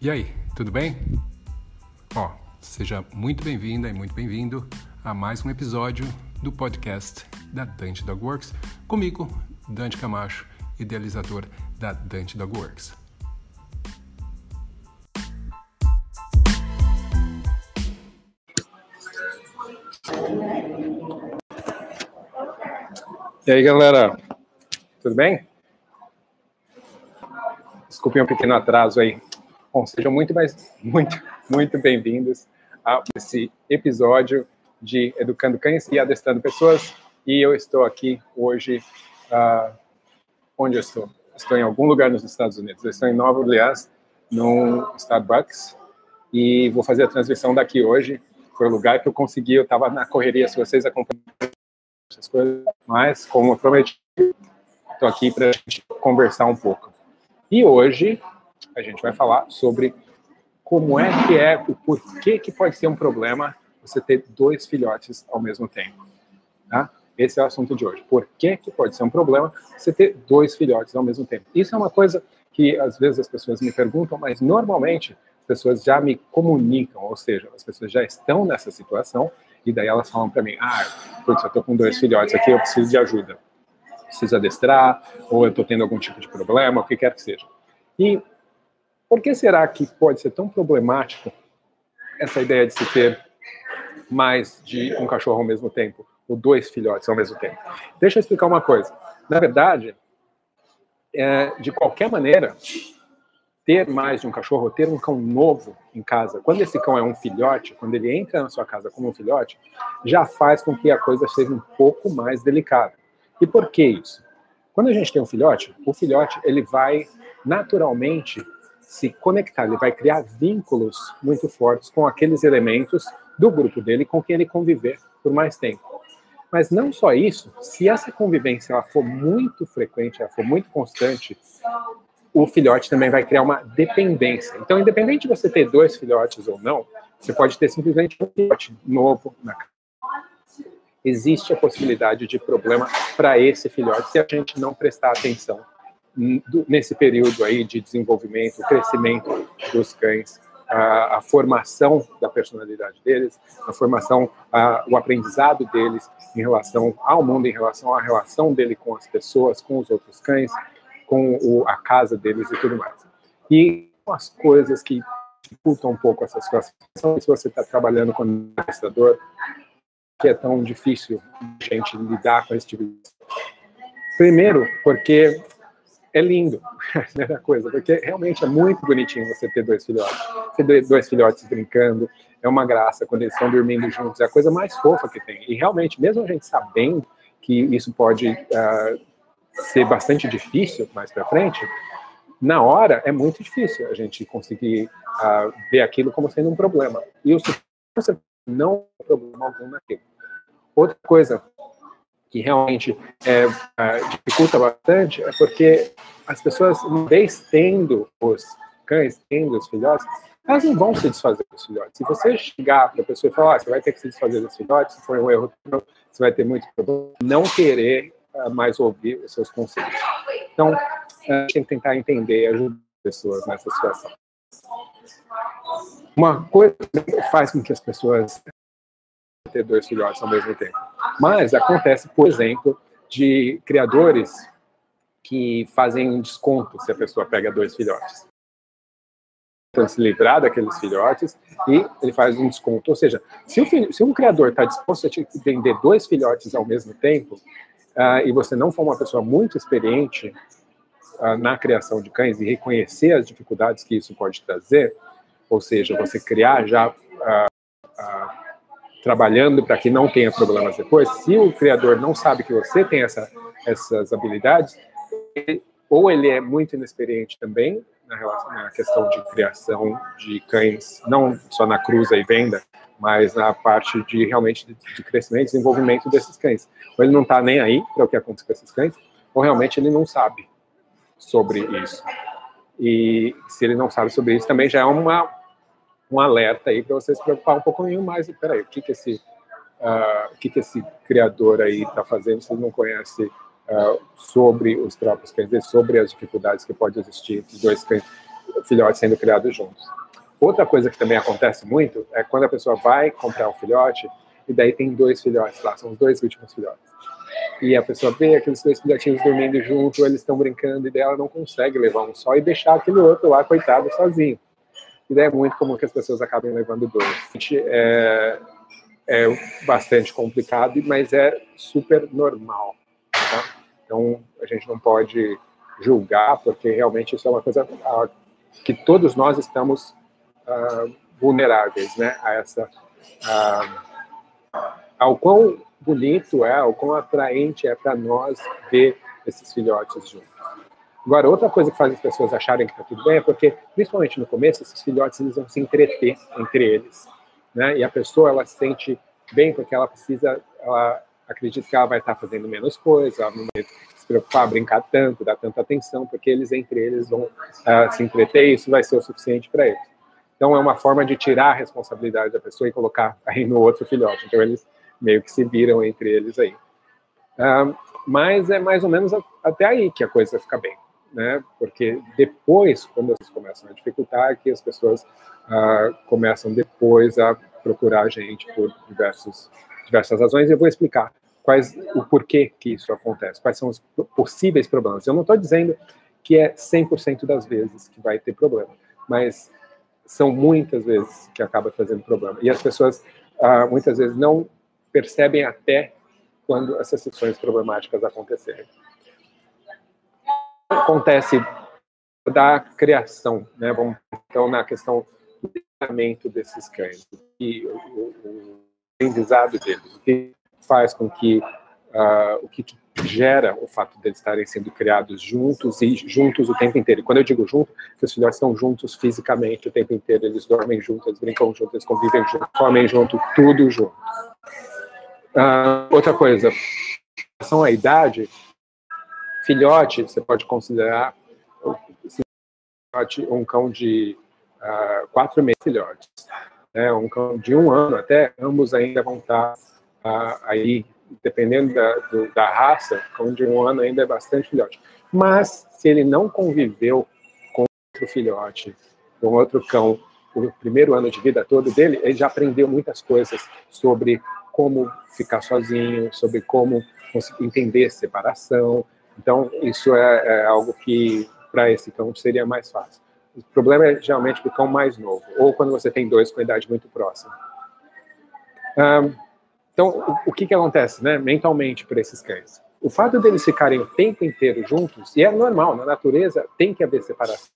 E aí, tudo bem? Ó, seja muito bem-vinda e muito bem-vindo a mais um episódio do podcast da Dante Dog Works, comigo, Dante Camacho, idealizador da Dante Dog Works. E aí, galera, tudo bem? Desculpem um pequeno atraso aí. Bom, sejam muito, mais, muito, muito bem-vindos a esse episódio de Educando Cães e Adestrando Pessoas. E eu estou aqui hoje. Uh, onde eu estou? Estou em algum lugar nos Estados Unidos. Eu estou em Nova Orleans, no Starbucks, e vou fazer a transmissão daqui hoje. Foi o lugar que eu consegui. Eu estava na correria, se vocês acompanham essas coisas, mas como prometi, estou aqui para conversar um pouco. E hoje a gente vai falar sobre como é que é, o porquê que pode ser um problema você ter dois filhotes ao mesmo tempo. Tá? Esse é o assunto de hoje. Por que, que pode ser um problema você ter dois filhotes ao mesmo tempo? Isso é uma coisa que às vezes as pessoas me perguntam, mas normalmente as pessoas já me comunicam, ou seja, as pessoas já estão nessa situação e daí elas falam para mim: ah, putz, eu tô com dois filhotes aqui, eu preciso de ajuda. Preciso adestrar, ou eu tô tendo algum tipo de problema, o que quer que seja. E por que será que pode ser tão problemático essa ideia de se ter mais de um cachorro ao mesmo tempo, ou dois filhotes ao mesmo tempo? Deixa eu explicar uma coisa. Na verdade, é, de qualquer maneira, ter mais de um cachorro, ter um cão novo em casa, quando esse cão é um filhote, quando ele entra na sua casa como um filhote, já faz com que a coisa seja um pouco mais delicada. E por que isso? Quando a gente tem um filhote, o filhote ele vai naturalmente se conectar, ele vai criar vínculos muito fortes com aqueles elementos do grupo dele com quem ele conviver por mais tempo. Mas não só isso, se essa convivência ela for muito frequente, ela for muito constante, o filhote também vai criar uma dependência. Então, independente de você ter dois filhotes ou não, você pode ter simplesmente um filhote novo na casa. Existe a possibilidade de problema para esse filhote se a gente não prestar atenção nesse período aí de desenvolvimento, crescimento dos cães, a, a formação da personalidade deles, a formação, a, o aprendizado deles em relação ao mundo, em relação à relação dele com as pessoas, com os outros cães, com o, a casa deles e tudo mais. E as coisas que dificultam um pouco essa situação, se você está trabalhando com um prestador, que é tão difícil a gente lidar com esse tipo de Primeiro, porque é lindo, a primeira coisa, porque realmente é muito bonitinho você ter dois filhotes. Ter dois filhotes brincando, é uma graça quando eles estão dormindo juntos, é a coisa mais fofa que tem. E realmente, mesmo a gente sabendo que isso pode uh, ser bastante difícil mais para frente, na hora é muito difícil a gente conseguir uh, ver aquilo como sendo um problema. E o não é problema algum naquilo. Outra coisa que realmente é, uh, dificulta bastante é porque as pessoas, uma vez tendo os cães, tendo os filhotes, elas não vão se desfazer dos filhotes. Se você chegar para a pessoa e falar, ah, você vai ter que se desfazer dos filhotes, se for um erro, você vai ter muito problema, não querer uh, mais ouvir os seus conselhos. Então, a gente tem que tentar entender e ajudar as pessoas nessa situação. Uma coisa que faz com que as pessoas ter dois filhotes ao mesmo tempo. Mas acontece, por exemplo, de criadores que fazem um desconto se a pessoa pega dois filhotes. Então, se livrar daqueles filhotes e ele faz um desconto. Ou seja, se, filho, se um criador está disposto a te vender dois filhotes ao mesmo tempo, uh, e você não for uma pessoa muito experiente uh, na criação de cães e reconhecer as dificuldades que isso pode trazer, ou seja, você criar já uh, trabalhando para que não tenha problemas depois, se o criador não sabe que você tem essa, essas habilidades, ou ele é muito inexperiente também na, relação, na questão de criação de cães, não só na cruza e venda, mas na parte de realmente de, de crescimento e desenvolvimento desses cães. Ou ele não está nem aí para o que acontece com esses cães, ou realmente ele não sabe sobre isso. E se ele não sabe sobre isso, também já é uma, um alerta aí para você se preocupar um pouquinho mais. Peraí, o que que esse, uh, o que que esse criador aí está fazendo? Você não conhece uh, sobre os próprios cães, sobre as dificuldades que pode existir entre dois filhotes sendo criados juntos. Outra coisa que também acontece muito é quando a pessoa vai comprar um filhote e daí tem dois filhotes lá, são os dois últimos filhotes. E a pessoa vê aqueles dois filhotinhos dormindo junto, eles estão brincando e daí ela não consegue levar um só e deixar aquele outro lá, coitado, sozinho. E daí é muito comum que as pessoas acabem levando dois. É, é bastante complicado, mas é super normal. Tá? Então, a gente não pode julgar, porque realmente isso é uma coisa que todos nós estamos uh, vulneráveis né, a essa. Ao quão bonito é, ao quão atraente é para nós ver esses filhotes juntos. Agora, outra coisa que faz as pessoas acharem que está tudo bem é porque, principalmente no começo, esses filhotes eles vão se entreter entre eles. Né? E a pessoa ela se sente bem porque ela precisa, ela acredita que ela vai estar tá fazendo menos coisa, ela não vai se preocupar, brincar tanto, dar tanta atenção, porque eles entre eles vão uh, se entreter e isso vai ser o suficiente para eles. Então, é uma forma de tirar a responsabilidade da pessoa e colocar aí no outro filhote. Então, eles meio que se viram entre eles aí. Uh, mas é mais ou menos até aí que a coisa fica bem, né? Porque depois, quando eles começam a dificultar, que as pessoas uh, começam depois a procurar a gente por diversos, diversas razões. Eu vou explicar quais o porquê que isso acontece, quais são os possíveis problemas. Eu não estou dizendo que é 100% das vezes que vai ter problema, mas são muitas vezes que acaba trazendo problema. E as pessoas ah, muitas vezes não percebem até quando essas situações problemáticas acontecerem. Acontece da criação, né? Vamos então na questão do treinamento desses cães e o, o aprendizado deles, o que faz com que uh, o que gera o fato de eles estarem sendo criados juntos e juntos o tempo inteiro. E quando eu digo junto, que os filhotes estão juntos fisicamente o tempo inteiro, eles dormem juntos, eles brincam juntos, eles convivem juntos, comem junto, tudo junto. Uh, outra coisa, em relação à idade, filhote, você pode considerar um cão de uh, quatro meses filhotes, né, um cão de um ano até, ambos ainda vão estar uh, aí dependendo da, do, da raça, cão de um ano ainda é bastante filhote. Mas, se ele não conviveu com outro filhote, com outro cão, o primeiro ano de vida todo dele, ele já aprendeu muitas coisas sobre como ficar sozinho, sobre como entender separação. Então, isso é, é algo que, para esse cão, seria mais fácil. O problema é geralmente para o cão mais novo, ou quando você tem dois com idade muito próxima. Um, então, o, o que, que acontece, né, mentalmente para esses cães? O fato deles ficarem o tempo inteiro juntos, e é normal, na natureza tem que haver separação.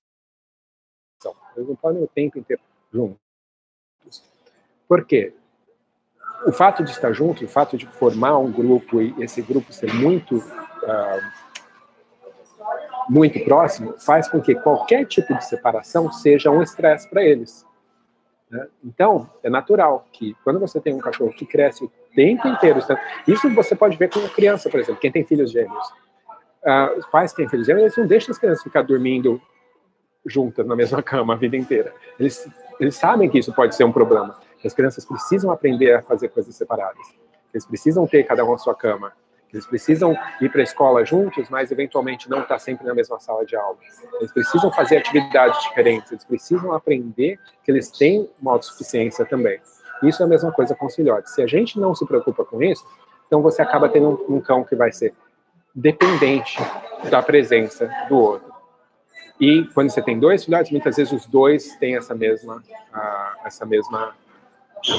Eles não podem o tempo inteiro juntos. Por quê? O fato de estar junto, o fato de formar um grupo e esse grupo ser muito uh, muito próximo, faz com que qualquer tipo de separação seja um estresse para eles. Né? Então, é natural que quando você tem um cachorro que cresce o tempo inteiro, isso você pode ver com criança, por exemplo, quem tem filhos gêmeos. Uh, os pais que têm filhos gêmeos, eles não deixam as crianças ficar dormindo juntas na mesma cama a vida inteira. Eles, eles sabem que isso pode ser um problema. As crianças precisam aprender a fazer coisas separadas. Eles precisam ter cada um a sua cama. Eles precisam ir para a escola juntos, mas eventualmente não estar tá sempre na mesma sala de aula. Eles precisam fazer atividades diferentes, eles precisam aprender que eles têm uma autossuficiência também. Isso é a mesma coisa com os filhotes. Se a gente não se preocupa com isso, então você acaba tendo um, um cão que vai ser dependente da presença do outro. E quando você tem dois filhotes, muitas vezes os dois têm essa mesma, essa mesma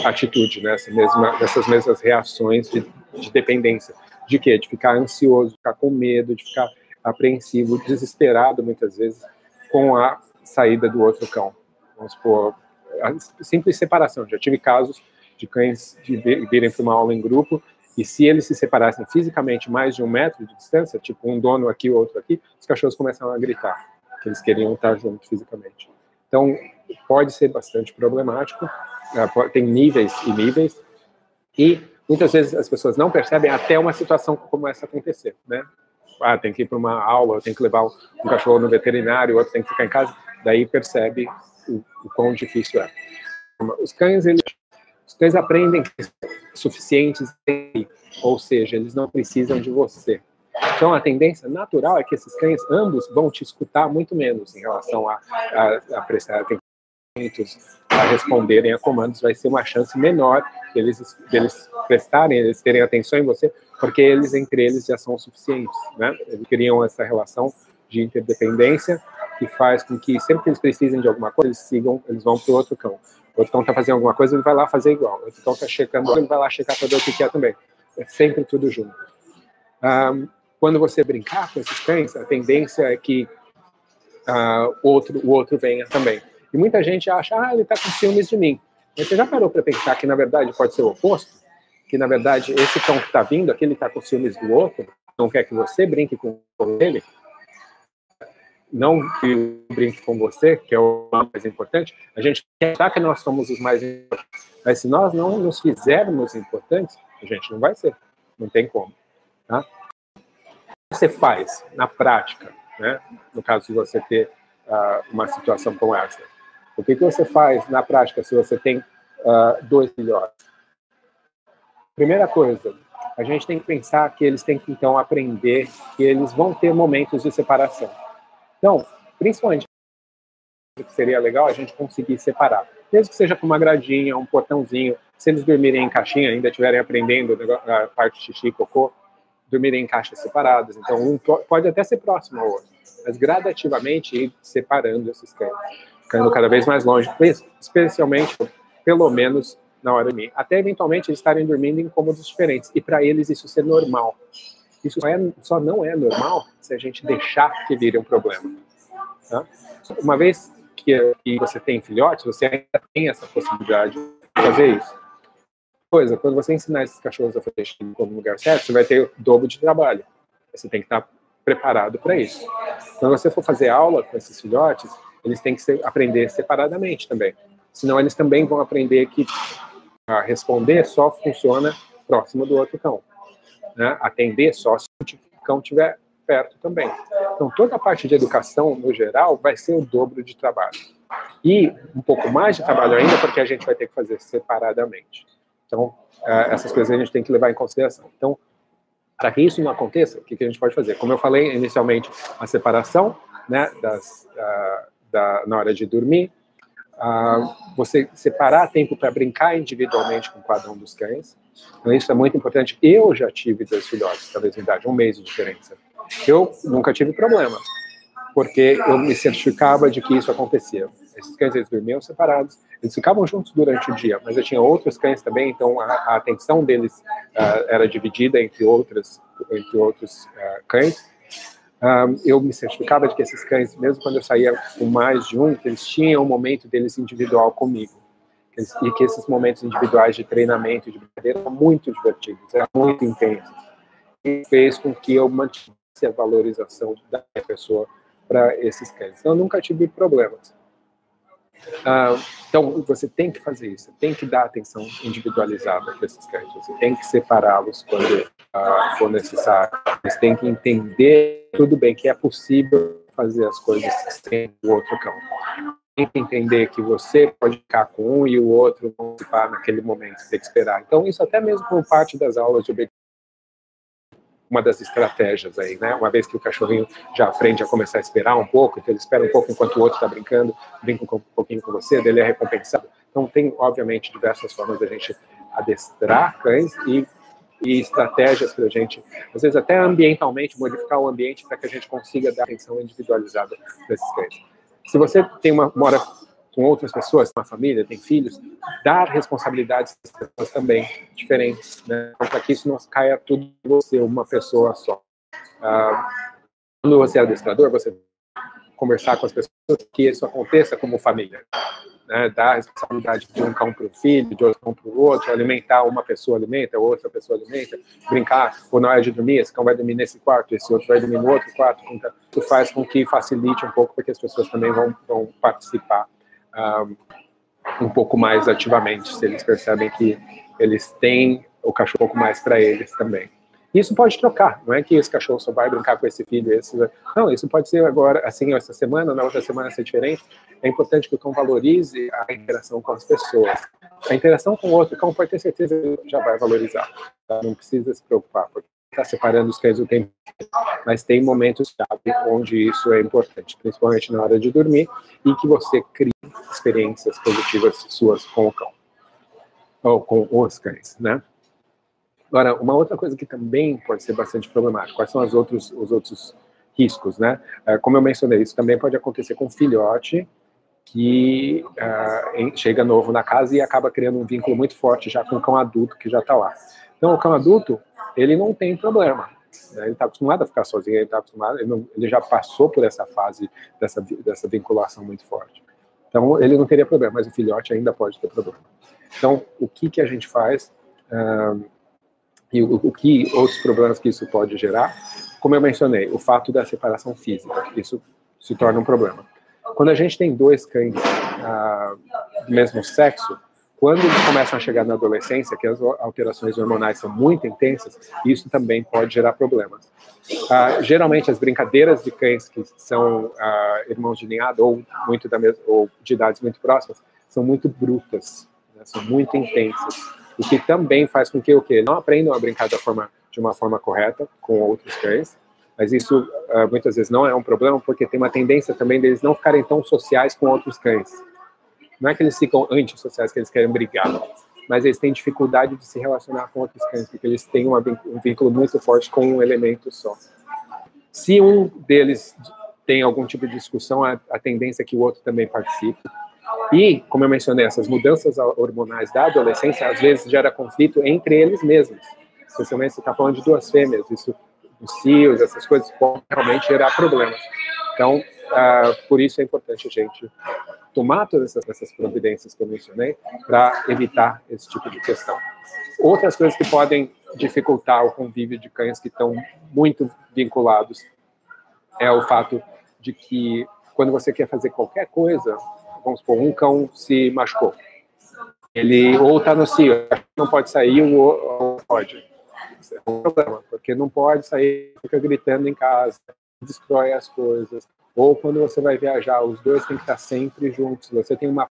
atitude, né? Essa mesma, essas mesmas reações de, de dependência. De quê? De ficar ansioso, de ficar com medo, de ficar apreensivo, desesperado muitas vezes com a saída do outro cão. Vamos supor, a simples separação. Já tive casos de cães de virem para uma aula em grupo e se eles se separassem fisicamente mais de um metro de distância, tipo um dono aqui, outro aqui, os cachorros começam a gritar que eles queriam estar juntos fisicamente. Então, pode ser bastante problemático, ah, tem níveis e níveis, e muitas vezes as pessoas não percebem até uma situação como essa acontecer, né? Ah, tem que ir para uma aula, tem que levar um cachorro no veterinário, outro tem que ficar em casa, daí percebe o, o quão difícil é. Os cães, eles, os cães aprendem suficientes, ou seja, eles não precisam de você. Então, a tendência natural é que esses cães, ambos, vão te escutar muito menos em relação a, a, a prestar atenção a responderem a comandos, vai ser uma chance menor deles, deles prestarem, eles terem atenção em você, porque eles, entre eles, já são suficientes, né? Eles criam essa relação de interdependência que faz com que sempre que eles precisem de alguma coisa, eles sigam, eles vão para o outro cão. O outro cão está fazendo alguma coisa, ele vai lá fazer igual. O outro cão está checando, ele vai lá checar para ver o que quer também. É sempre tudo junto. Um, quando você brincar com esses cães, a tendência é que uh, outro, o outro venha também. E muita gente acha, ah, ele está com ciúmes de mim. Mas você já parou para pensar que, na verdade, pode ser o oposto? Que, na verdade, esse cão que está vindo, aquele está com ciúmes do outro, não quer que você brinque com ele, não que brinque com você, que é o mais importante, a gente quer que nós somos os mais importantes. Mas se nós não nos fizermos importantes, a gente não vai ser. Não tem como. Tá? você faz na prática, né? no caso de você ter uh, uma situação como essa? O que, que você faz na prática se você tem uh, dois filhotes? Primeira coisa, a gente tem que pensar que eles têm que então aprender que eles vão ter momentos de separação. Então, principalmente, que seria legal a gente conseguir separar, mesmo que seja com uma gradinha, um portãozinho, se eles dormirem em caixinha, ainda estiverem aprendendo a parte xixi e cocô, dormirem em caixas separadas. Então, um pode até ser próximo ao outro, mas gradativamente ir separando esses cães, ficando cada vez mais longe, especialmente, pelo menos na hora de dormir. Até eventualmente eles estarem dormindo em cômodos diferentes. E para eles isso ser normal. Isso só, é, só, não é normal se a gente deixar que vire um problema. Tá? Uma vez que, que você tem filhotes, você ainda tem essa possibilidade de fazer isso coisa, quando você ensinar esses cachorros a fazer xixi no lugar certo, você vai ter o dobro de trabalho. Você tem que estar preparado para isso. Quando você for fazer aula com esses filhotes, eles têm que ser, aprender separadamente também. Senão eles também vão aprender que a responder só funciona próximo do outro cão. Né? Atender só se o cão estiver perto também. Então, toda a parte de educação, no geral, vai ser o dobro de trabalho. E um pouco mais de trabalho ainda, porque a gente vai ter que fazer separadamente. Então, é, essas coisas a gente tem que levar em consideração. Então, para que isso não aconteça, o que, a gente pode fazer? Como eu falei inicialmente, a separação né, das, uh, da, na hora de dormir, uh, você separar tempo para brincar individualmente com cada um dos cães. Então, isso é muito importante. Eu já tive dois filhotes, talvez idade, um mês de diferença. Eu nunca tive problema, porque eu me certificava de que isso acontecia. Esses cães eles dormiam separados, eles ficavam juntos durante o dia, mas eu tinha outros cães também, então a, a atenção deles uh, era dividida entre outras, entre outros uh, cães. Um, eu me certificava de que esses cães, mesmo quando eu saía com mais de um, que eles tinham um momento deles individual comigo. e que esses momentos individuais de treinamento, de brincadeira, eram muito divertidos, eram muito intensos. E fez com que eu mantivesse a valorização da pessoa para esses cães. Então, eu nunca tive problemas. Ah, então, você tem que fazer isso, tem que dar atenção individualizada para esses cães, você tem que separá-los quando ah, for necessário, você tem que entender, tudo bem, que é possível fazer as coisas sem o outro cão. Tem que entender que você pode ficar com um e o outro não naquele momento, tem que esperar. Então, isso até mesmo como parte das aulas de obediência uma das estratégias aí, né? Uma vez que o cachorrinho já aprende a começar a esperar um pouco, então ele espera um pouco enquanto o outro está brincando, brinca um pouquinho com você, dele é recompensado. Então tem, obviamente, diversas formas da gente adestrar cães e, e estratégias para a gente, às vezes até ambientalmente, modificar o ambiente para que a gente consiga dar atenção individualizada para esses cães. Se você tem uma mora com outras pessoas, uma família, tem filhos, dar responsabilidades às pessoas também diferentes, né? para que isso não caia tudo em você, uma pessoa só. Ah, quando você é adestrador, você conversar com as pessoas que isso aconteça como família. Né? Dar responsabilidade de um cão para o filho, de outro cão para o outro, alimentar uma pessoa alimenta, outra pessoa alimenta, brincar, ou na hora de dormir, esse cão vai dormir nesse quarto, esse outro vai dormir no outro quarto. Então, isso faz com que facilite um pouco, porque as pessoas também vão, vão participar um pouco mais ativamente, se eles percebem que eles têm o cachorro mais para eles também. Isso pode trocar, não é que esse cachorro só vai brincar com esse filho, esse... não, isso pode ser agora, assim, essa semana, na outra semana ser diferente. É importante que o cão valorize a interação com as pessoas. A interação com o outro, cão pode ter certeza que já vai valorizar, tá? não precisa se preocupar, porque estar separando os cães o tempo, mas tem momentos onde isso é importante, principalmente na hora de dormir, e que você crie experiências positivas suas com o cão, ou com os cães, né? Agora, uma outra coisa que também pode ser bastante problemática, quais são os outros, os outros riscos, né? É, como eu mencionei, isso também pode acontecer com filhote que uh, chega novo na casa e acaba criando um vínculo muito forte já com o cão adulto que já está lá. Então, o cão adulto, ele não tem problema. Né? Ele está acostumado a ficar sozinho, ele, tá acostumado, ele, não, ele, já passou por essa fase dessa, dessa vinculação muito forte. Então, ele não teria problema, mas o filhote ainda pode ter problema. Então, o que, que a gente faz uh, e o, o que outros problemas que isso pode gerar? Como eu mencionei, o fato da separação física, isso se torna um problema. Quando a gente tem dois cães ah, do mesmo sexo, quando eles começam a chegar na adolescência, que as alterações hormonais são muito intensas, isso também pode gerar problemas. Ah, geralmente, as brincadeiras de cães que são ah, irmãos de ninhada ou muito da mesma, ou de idades muito próximas são muito brutas, né, são muito intensas, o que também faz com que o quê? Não aprendam a brincar da forma, de uma forma correta com outros cães mas isso uh, muitas vezes não é um problema, porque tem uma tendência também deles não ficarem tão sociais com outros cães. Não é que eles ficam antissociais, que eles querem brigar, mas eles têm dificuldade de se relacionar com outros cães, porque eles têm uma, um vínculo muito forte com um elemento só. Se um deles tem algum tipo de discussão, a, a tendência é que o outro também participe. E, como eu mencionei, essas mudanças hormonais da adolescência às vezes gera conflito entre eles mesmos. Especialmente se está falando de duas fêmeas, isso os cios, essas coisas podem realmente gerar problemas. Então, uh, por isso é importante a gente tomar todas essas, providências que eu mencionei para evitar esse tipo de questão. Outras coisas que podem dificultar o convívio de cães que estão muito vinculados é o fato de que quando você quer fazer qualquer coisa, vamos supor, um cão se machucou, ele ou está no cio, não pode sair, ou pode é um problema, porque não pode sair, fica gritando em casa, destrói as coisas. Ou quando você vai viajar, os dois têm que estar sempre juntos. Você tem uma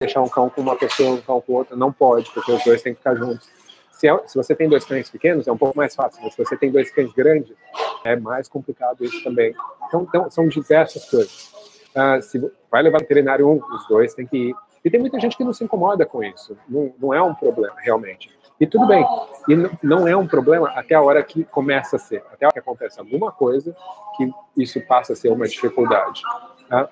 deixar um cão com uma pessoa, um cão com outra, não pode, porque os dois têm que ficar juntos. Se, é, se, você tem dois cães pequenos, é um pouco mais fácil, mas se você tem dois cães grandes, é mais complicado isso também. Então, então são diversas coisas. Uh, se vai levar veterinário um, os dois têm que ir. E tem muita gente que não se incomoda com isso. Não, não é um problema, realmente. E tudo bem. E não é um problema até a hora que começa a ser, até a hora que acontece alguma coisa que isso passa a ser uma dificuldade. Tá?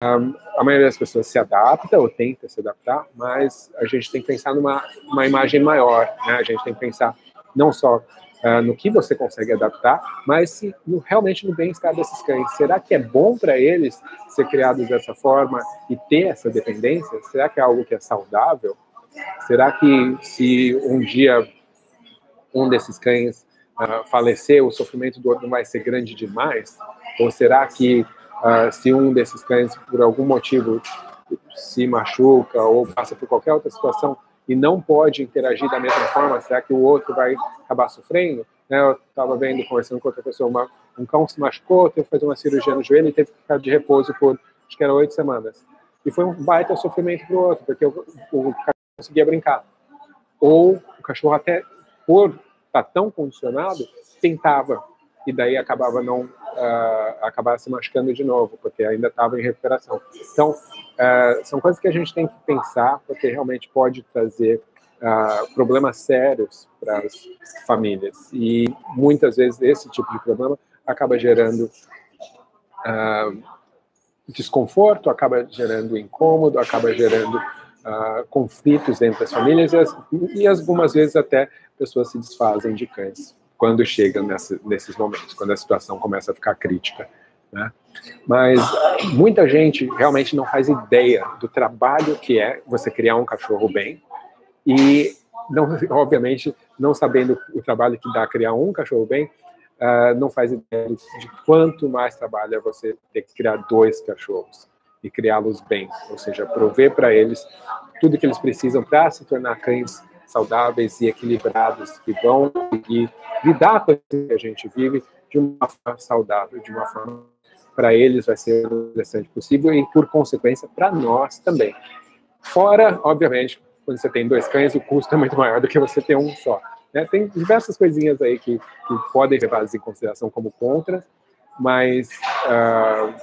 A maioria das pessoas se adapta ou tenta se adaptar, mas a gente tem que pensar numa uma imagem maior. Né? A gente tem que pensar não só uh, no que você consegue adaptar, mas se, no, realmente no bem-estar desses cães. Será que é bom para eles ser criados dessa forma e ter essa dependência? Será que é algo que é saudável? Será que se um dia um desses cães uh, falecer, o sofrimento do outro vai ser grande demais? Ou será que uh, se um desses cães, por algum motivo, se machuca ou passa por qualquer outra situação e não pode interagir da mesma forma, será que o outro vai acabar sofrendo? Né, eu estava vendo, conversando com outra pessoa, uma, um cão se machucou, teve que fazer uma cirurgia no joelho e teve que ficar de repouso por, acho que era oito semanas. E foi um baita sofrimento para o outro, porque o, o conseguia brincar. Ou o cachorro até por estar tá tão condicionado, tentava e daí acabava não uh, acabava se machucando de novo, porque ainda estava em recuperação. Então, uh, são coisas que a gente tem que pensar, porque realmente pode trazer uh, problemas sérios para as famílias. E muitas vezes esse tipo de problema acaba gerando desconforto, acaba gerando incômodo, acaba gerando uh, conflitos entre as famílias e, as, e, algumas vezes até pessoas se desfazem de cães quando chegam nessa, nesses momentos, quando a situação começa a ficar crítica. Né? Mas muita gente realmente não faz ideia do trabalho que é você criar um cachorro bem e, não, obviamente, não sabendo o trabalho que dá criar um cachorro bem, uh, não faz ideia de quanto mais trabalho é você ter que criar dois cachorros e criá-los bem, ou seja, prover para eles tudo que eles precisam para se tornar cães saudáveis e equilibrados, que vão lidar com o que a gente vive de uma forma saudável, de uma forma para eles vai ser o interessante possível e, por consequência, para nós também. Fora, obviamente, quando você tem dois cães, o custo é muito maior do que você ter um só. Né? Tem diversas coisinhas aí que, que podem ser levadas em consideração como contra, mas uh,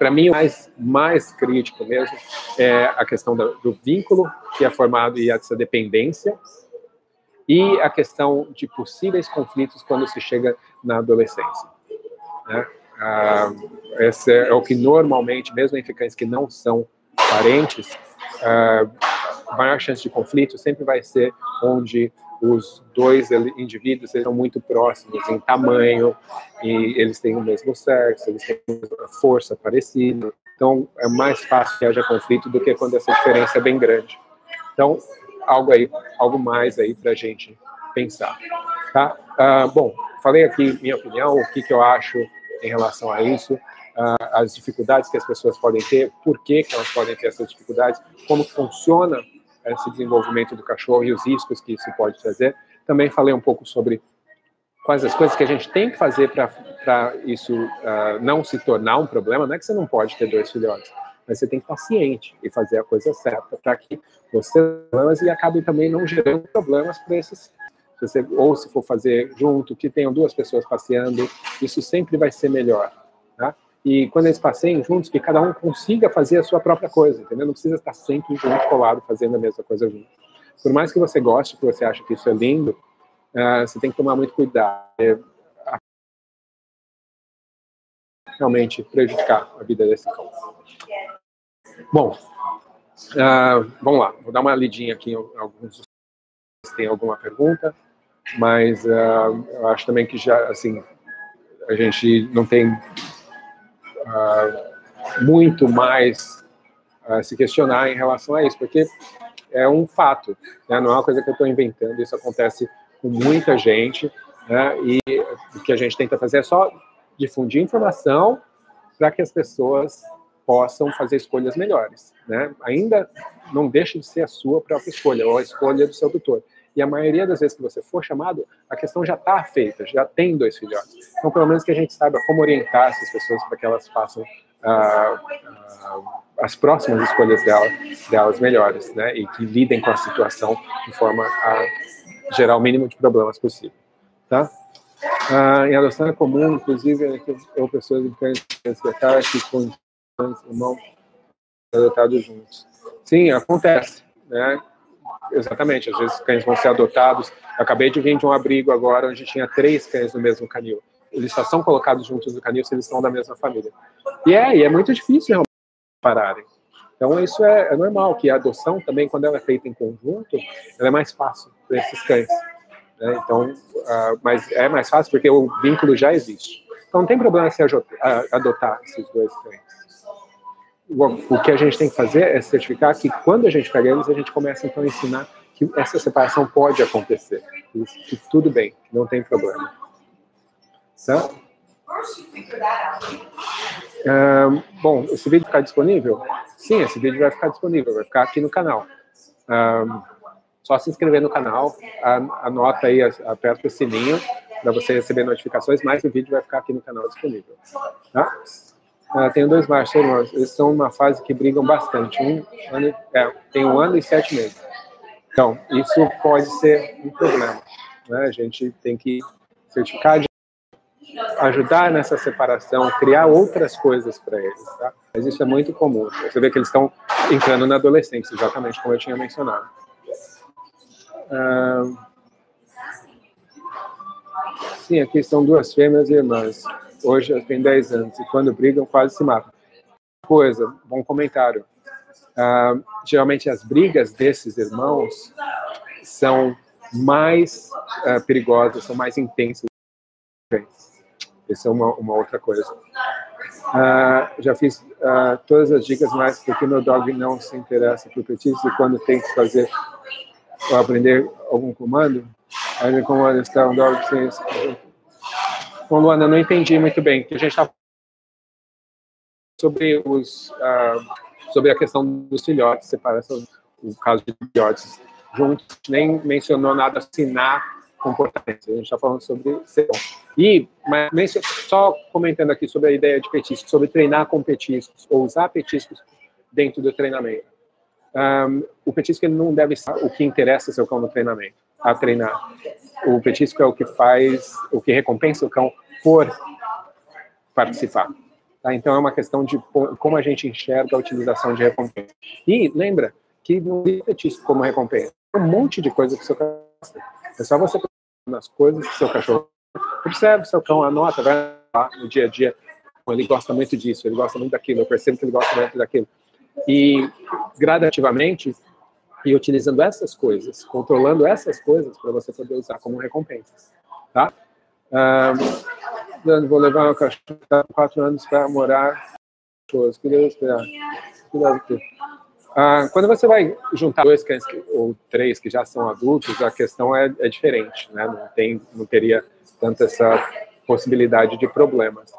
para mim o mais, mais crítico mesmo é a questão do, do vínculo que é formado e essa dependência e a questão de possíveis conflitos quando se chega na adolescência. Né? Ah, esse é o que normalmente, mesmo em cães que não são parentes, ah, maior chance de conflito sempre vai ser onde os dois indivíduos são muito próximos em tamanho e eles têm o mesmo sexo, eles têm força parecida. Então, é mais fácil que haja conflito do que quando essa diferença é bem grande. Então, algo aí, algo mais aí para a gente pensar. Tá? Ah, bom, falei aqui minha opinião, o que, que eu acho em relação a isso, ah, as dificuldades que as pessoas podem ter, por que, que elas podem ter essas dificuldades, como funciona esse desenvolvimento do cachorro e os riscos que isso pode trazer. Também falei um pouco sobre quais as coisas que a gente tem que fazer para isso uh, não se tornar um problema. Não é que você não pode ter dois filhotes, mas você tem que estar ciente e fazer a coisa certa para que você e acabe também não gerando problemas para esses se você, ou se for fazer junto, que tenham duas pessoas passeando, isso sempre vai ser melhor? E quando eles passeiem juntos, que cada um consiga fazer a sua própria coisa, entendeu? Não precisa estar sempre junto, colado, fazendo a mesma coisa junto. Por mais que você goste, que você acha que isso é lindo, uh, você tem que tomar muito cuidado. É, realmente prejudicar a vida desse cão. Bom, uh, vamos lá, vou dar uma lidinha aqui em alguns. Se tem alguma pergunta, mas uh, eu acho também que já, assim, a gente não tem uh, muito mais a se questionar em relação a isso, porque é um fato, né? não é uma coisa que eu estou inventando, isso acontece com muita gente, né? e o que a gente tenta fazer é só difundir informação para que as pessoas possam fazer escolhas melhores. Né? Ainda não deixa de ser a sua própria escolha, ou a escolha do seu tutor. E a maioria das vezes que você for chamado, a questão já está feita, já tem dois filhotes. Então, pelo menos que a gente saiba como orientar essas pessoas para que elas façam ah, ah, as próximas escolhas dela, delas melhores, né? E que lidem com a situação de forma a gerar o mínimo de problemas possível, tá? Ah, em adoção é comum, inclusive, eu pessoas em cães que com irmãos adotados juntos. Sim, acontece, né? Exatamente, às vezes cães vão ser adotados. Eu acabei de vir de um abrigo agora onde tinha três cães no mesmo canil. Eles só são colocados juntos no canil se eles são da mesma família. E é, e é muito difícil realmente pararem. Então isso é, é, normal, que a adoção também, quando ela é feita em conjunto, ela é mais fácil para esses cães. Né? Então, uh, mas é mais fácil porque o vínculo já existe. Então não tem problema se adotar esses dois cães o que a gente tem que fazer é certificar que quando a gente pega eles, a gente começa então a ensinar que essa separação pode acontecer, que, tudo bem, não tem problema. Tá? Um, bom, esse vídeo ficar disponível? Sim, esse vídeo vai ficar disponível, vai ficar aqui no canal. Um, só se inscrever no canal, anota aí, aperta o sininho para você receber notificações, mas o vídeo vai ficar aqui no canal disponível. Tá? Ah, tenho dois machos irmãos. Eles são uma fase que brigam bastante. Um ano, é, tem um ano e sete meses. Então, isso pode ser um problema. Né? A gente tem que certificar de ajudar nessa separação, criar outras coisas para eles. Tá? Mas isso é muito comum. Você vê que eles estão entrando na adolescência, exatamente como eu tinha mencionado. Ah, sim, aqui são duas fêmeas e irmãs. Hoje elas têm 10 anos e quando brigam quase se matam. Coisa, bom comentário. Uh, geralmente as brigas desses irmãos são mais uh, perigosas, são mais intensas. Isso é uma, uma outra coisa. Uh, já fiz todas as dicas, mas porque meu dog não se interessa por petisco e quando tem que fazer ou aprender algum comando, aí comando está um dog sem Bom, Luana, não entendi muito bem. A gente está sobre os uh, sobre a questão dos filhotes, separação, o caso de filhotes juntos, nem mencionou nada assinar comportamento. A gente está falando sobre E mas, só comentando aqui sobre a ideia de petiscos, sobre treinar com petiscos ou usar petiscos dentro do treinamento. Um, o petisco não deve ser o que interessa seu cão no treinamento. A treinar. O petisco é o que faz, o que recompensa o cão por participar. Tá? Então é uma questão de como a gente enxerga a utilização de recompensa. E lembra que não tem petisco como recompensa. Tem um monte de coisa que o seu cachorro. É só você nas coisas que seu cachorro observe seu cão, anota, vai lá no dia a dia. Ele gosta muito disso, ele gosta muito daquilo, eu percebo que ele gosta muito daquilo. E gradativamente, e utilizando essas coisas, controlando essas coisas para você poder usar como recompensas, tá? Um, vou levar o cachorro tá quatro anos para morar. Que Deus esperar. Ah, quando você vai juntar dois cães ou três que já são adultos, a questão é, é diferente, né? Não tem, não teria tanto essa possibilidade de problemas.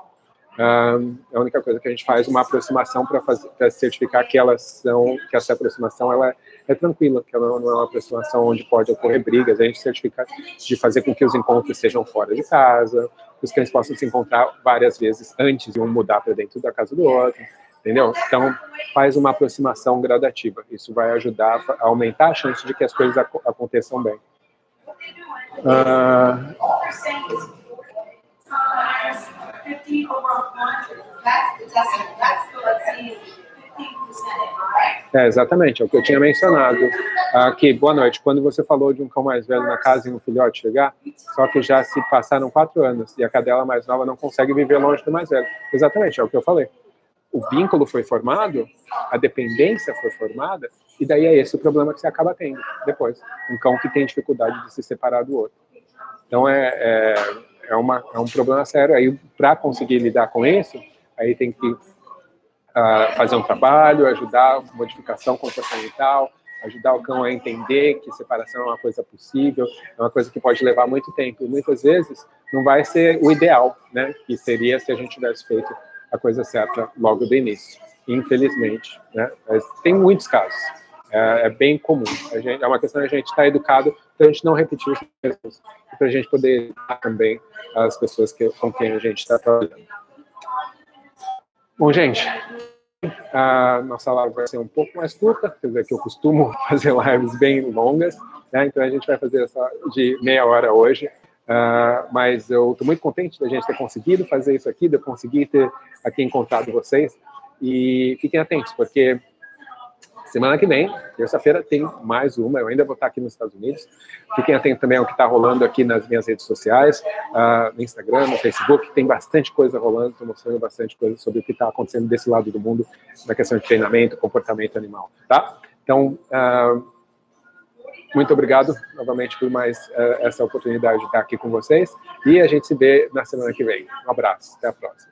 Uh, a única coisa que a gente faz uma aproximação para certificar que elas são, que essa aproximação ela é tranquila, que ela não é uma aproximação onde pode ocorrer brigas. A gente certifica de fazer com que os encontros sejam fora de casa, que os cães possam se encontrar várias vezes antes de um mudar para dentro da casa do outro, entendeu? Então faz uma aproximação gradativa. Isso vai ajudar a aumentar a chance de que as coisas ac aconteçam bem. Uh, é, exatamente, é o que eu tinha mencionado aqui. Boa noite. Quando você falou de um cão mais velho na casa e um filhote chegar, só que já se passaram quatro anos e a cadela mais nova não consegue viver longe do mais velho. Exatamente, é o que eu falei. O vínculo foi formado, a dependência foi formada, e daí é esse o problema que você acaba tendo depois. Um cão que tem dificuldade de se separar do outro. Então é, é é, uma, é um problema sério. Aí, para conseguir lidar com isso, aí tem que uh, fazer um trabalho, ajudar modificação comportamental, ajudar o cão a entender que separação é uma coisa possível, é uma coisa que pode levar muito tempo. E muitas vezes não vai ser o ideal, né? Que seria se a gente tivesse feito a coisa certa logo do início. Infelizmente, né? Mas tem muitos casos. É, é bem comum. Gente, é uma questão de a gente estar educado para a gente não repetir os mesmos e para a gente poder educar também as pessoas que, com quem a gente está trabalhando. Bom, gente, a nossa live vai ser um pouco mais curta, quer dizer que eu costumo fazer lives bem longas, né? então a gente vai fazer essa de meia hora hoje. Uh, mas eu estou muito contente da gente ter conseguido fazer isso aqui, de eu conseguir ter aqui encontrado vocês. E fiquem atentos, porque Semana que vem, terça-feira, tem mais uma. Eu ainda vou estar aqui nos Estados Unidos. Fiquem atentos também ao que está rolando aqui nas minhas redes sociais, uh, no Instagram, no Facebook. Tem bastante coisa rolando, estou mostrando bastante coisa sobre o que está acontecendo desse lado do mundo, na questão de treinamento, comportamento animal. Tá? Então, uh, muito obrigado novamente por mais uh, essa oportunidade de estar aqui com vocês. E a gente se vê na semana que vem. Um abraço. Até a próxima.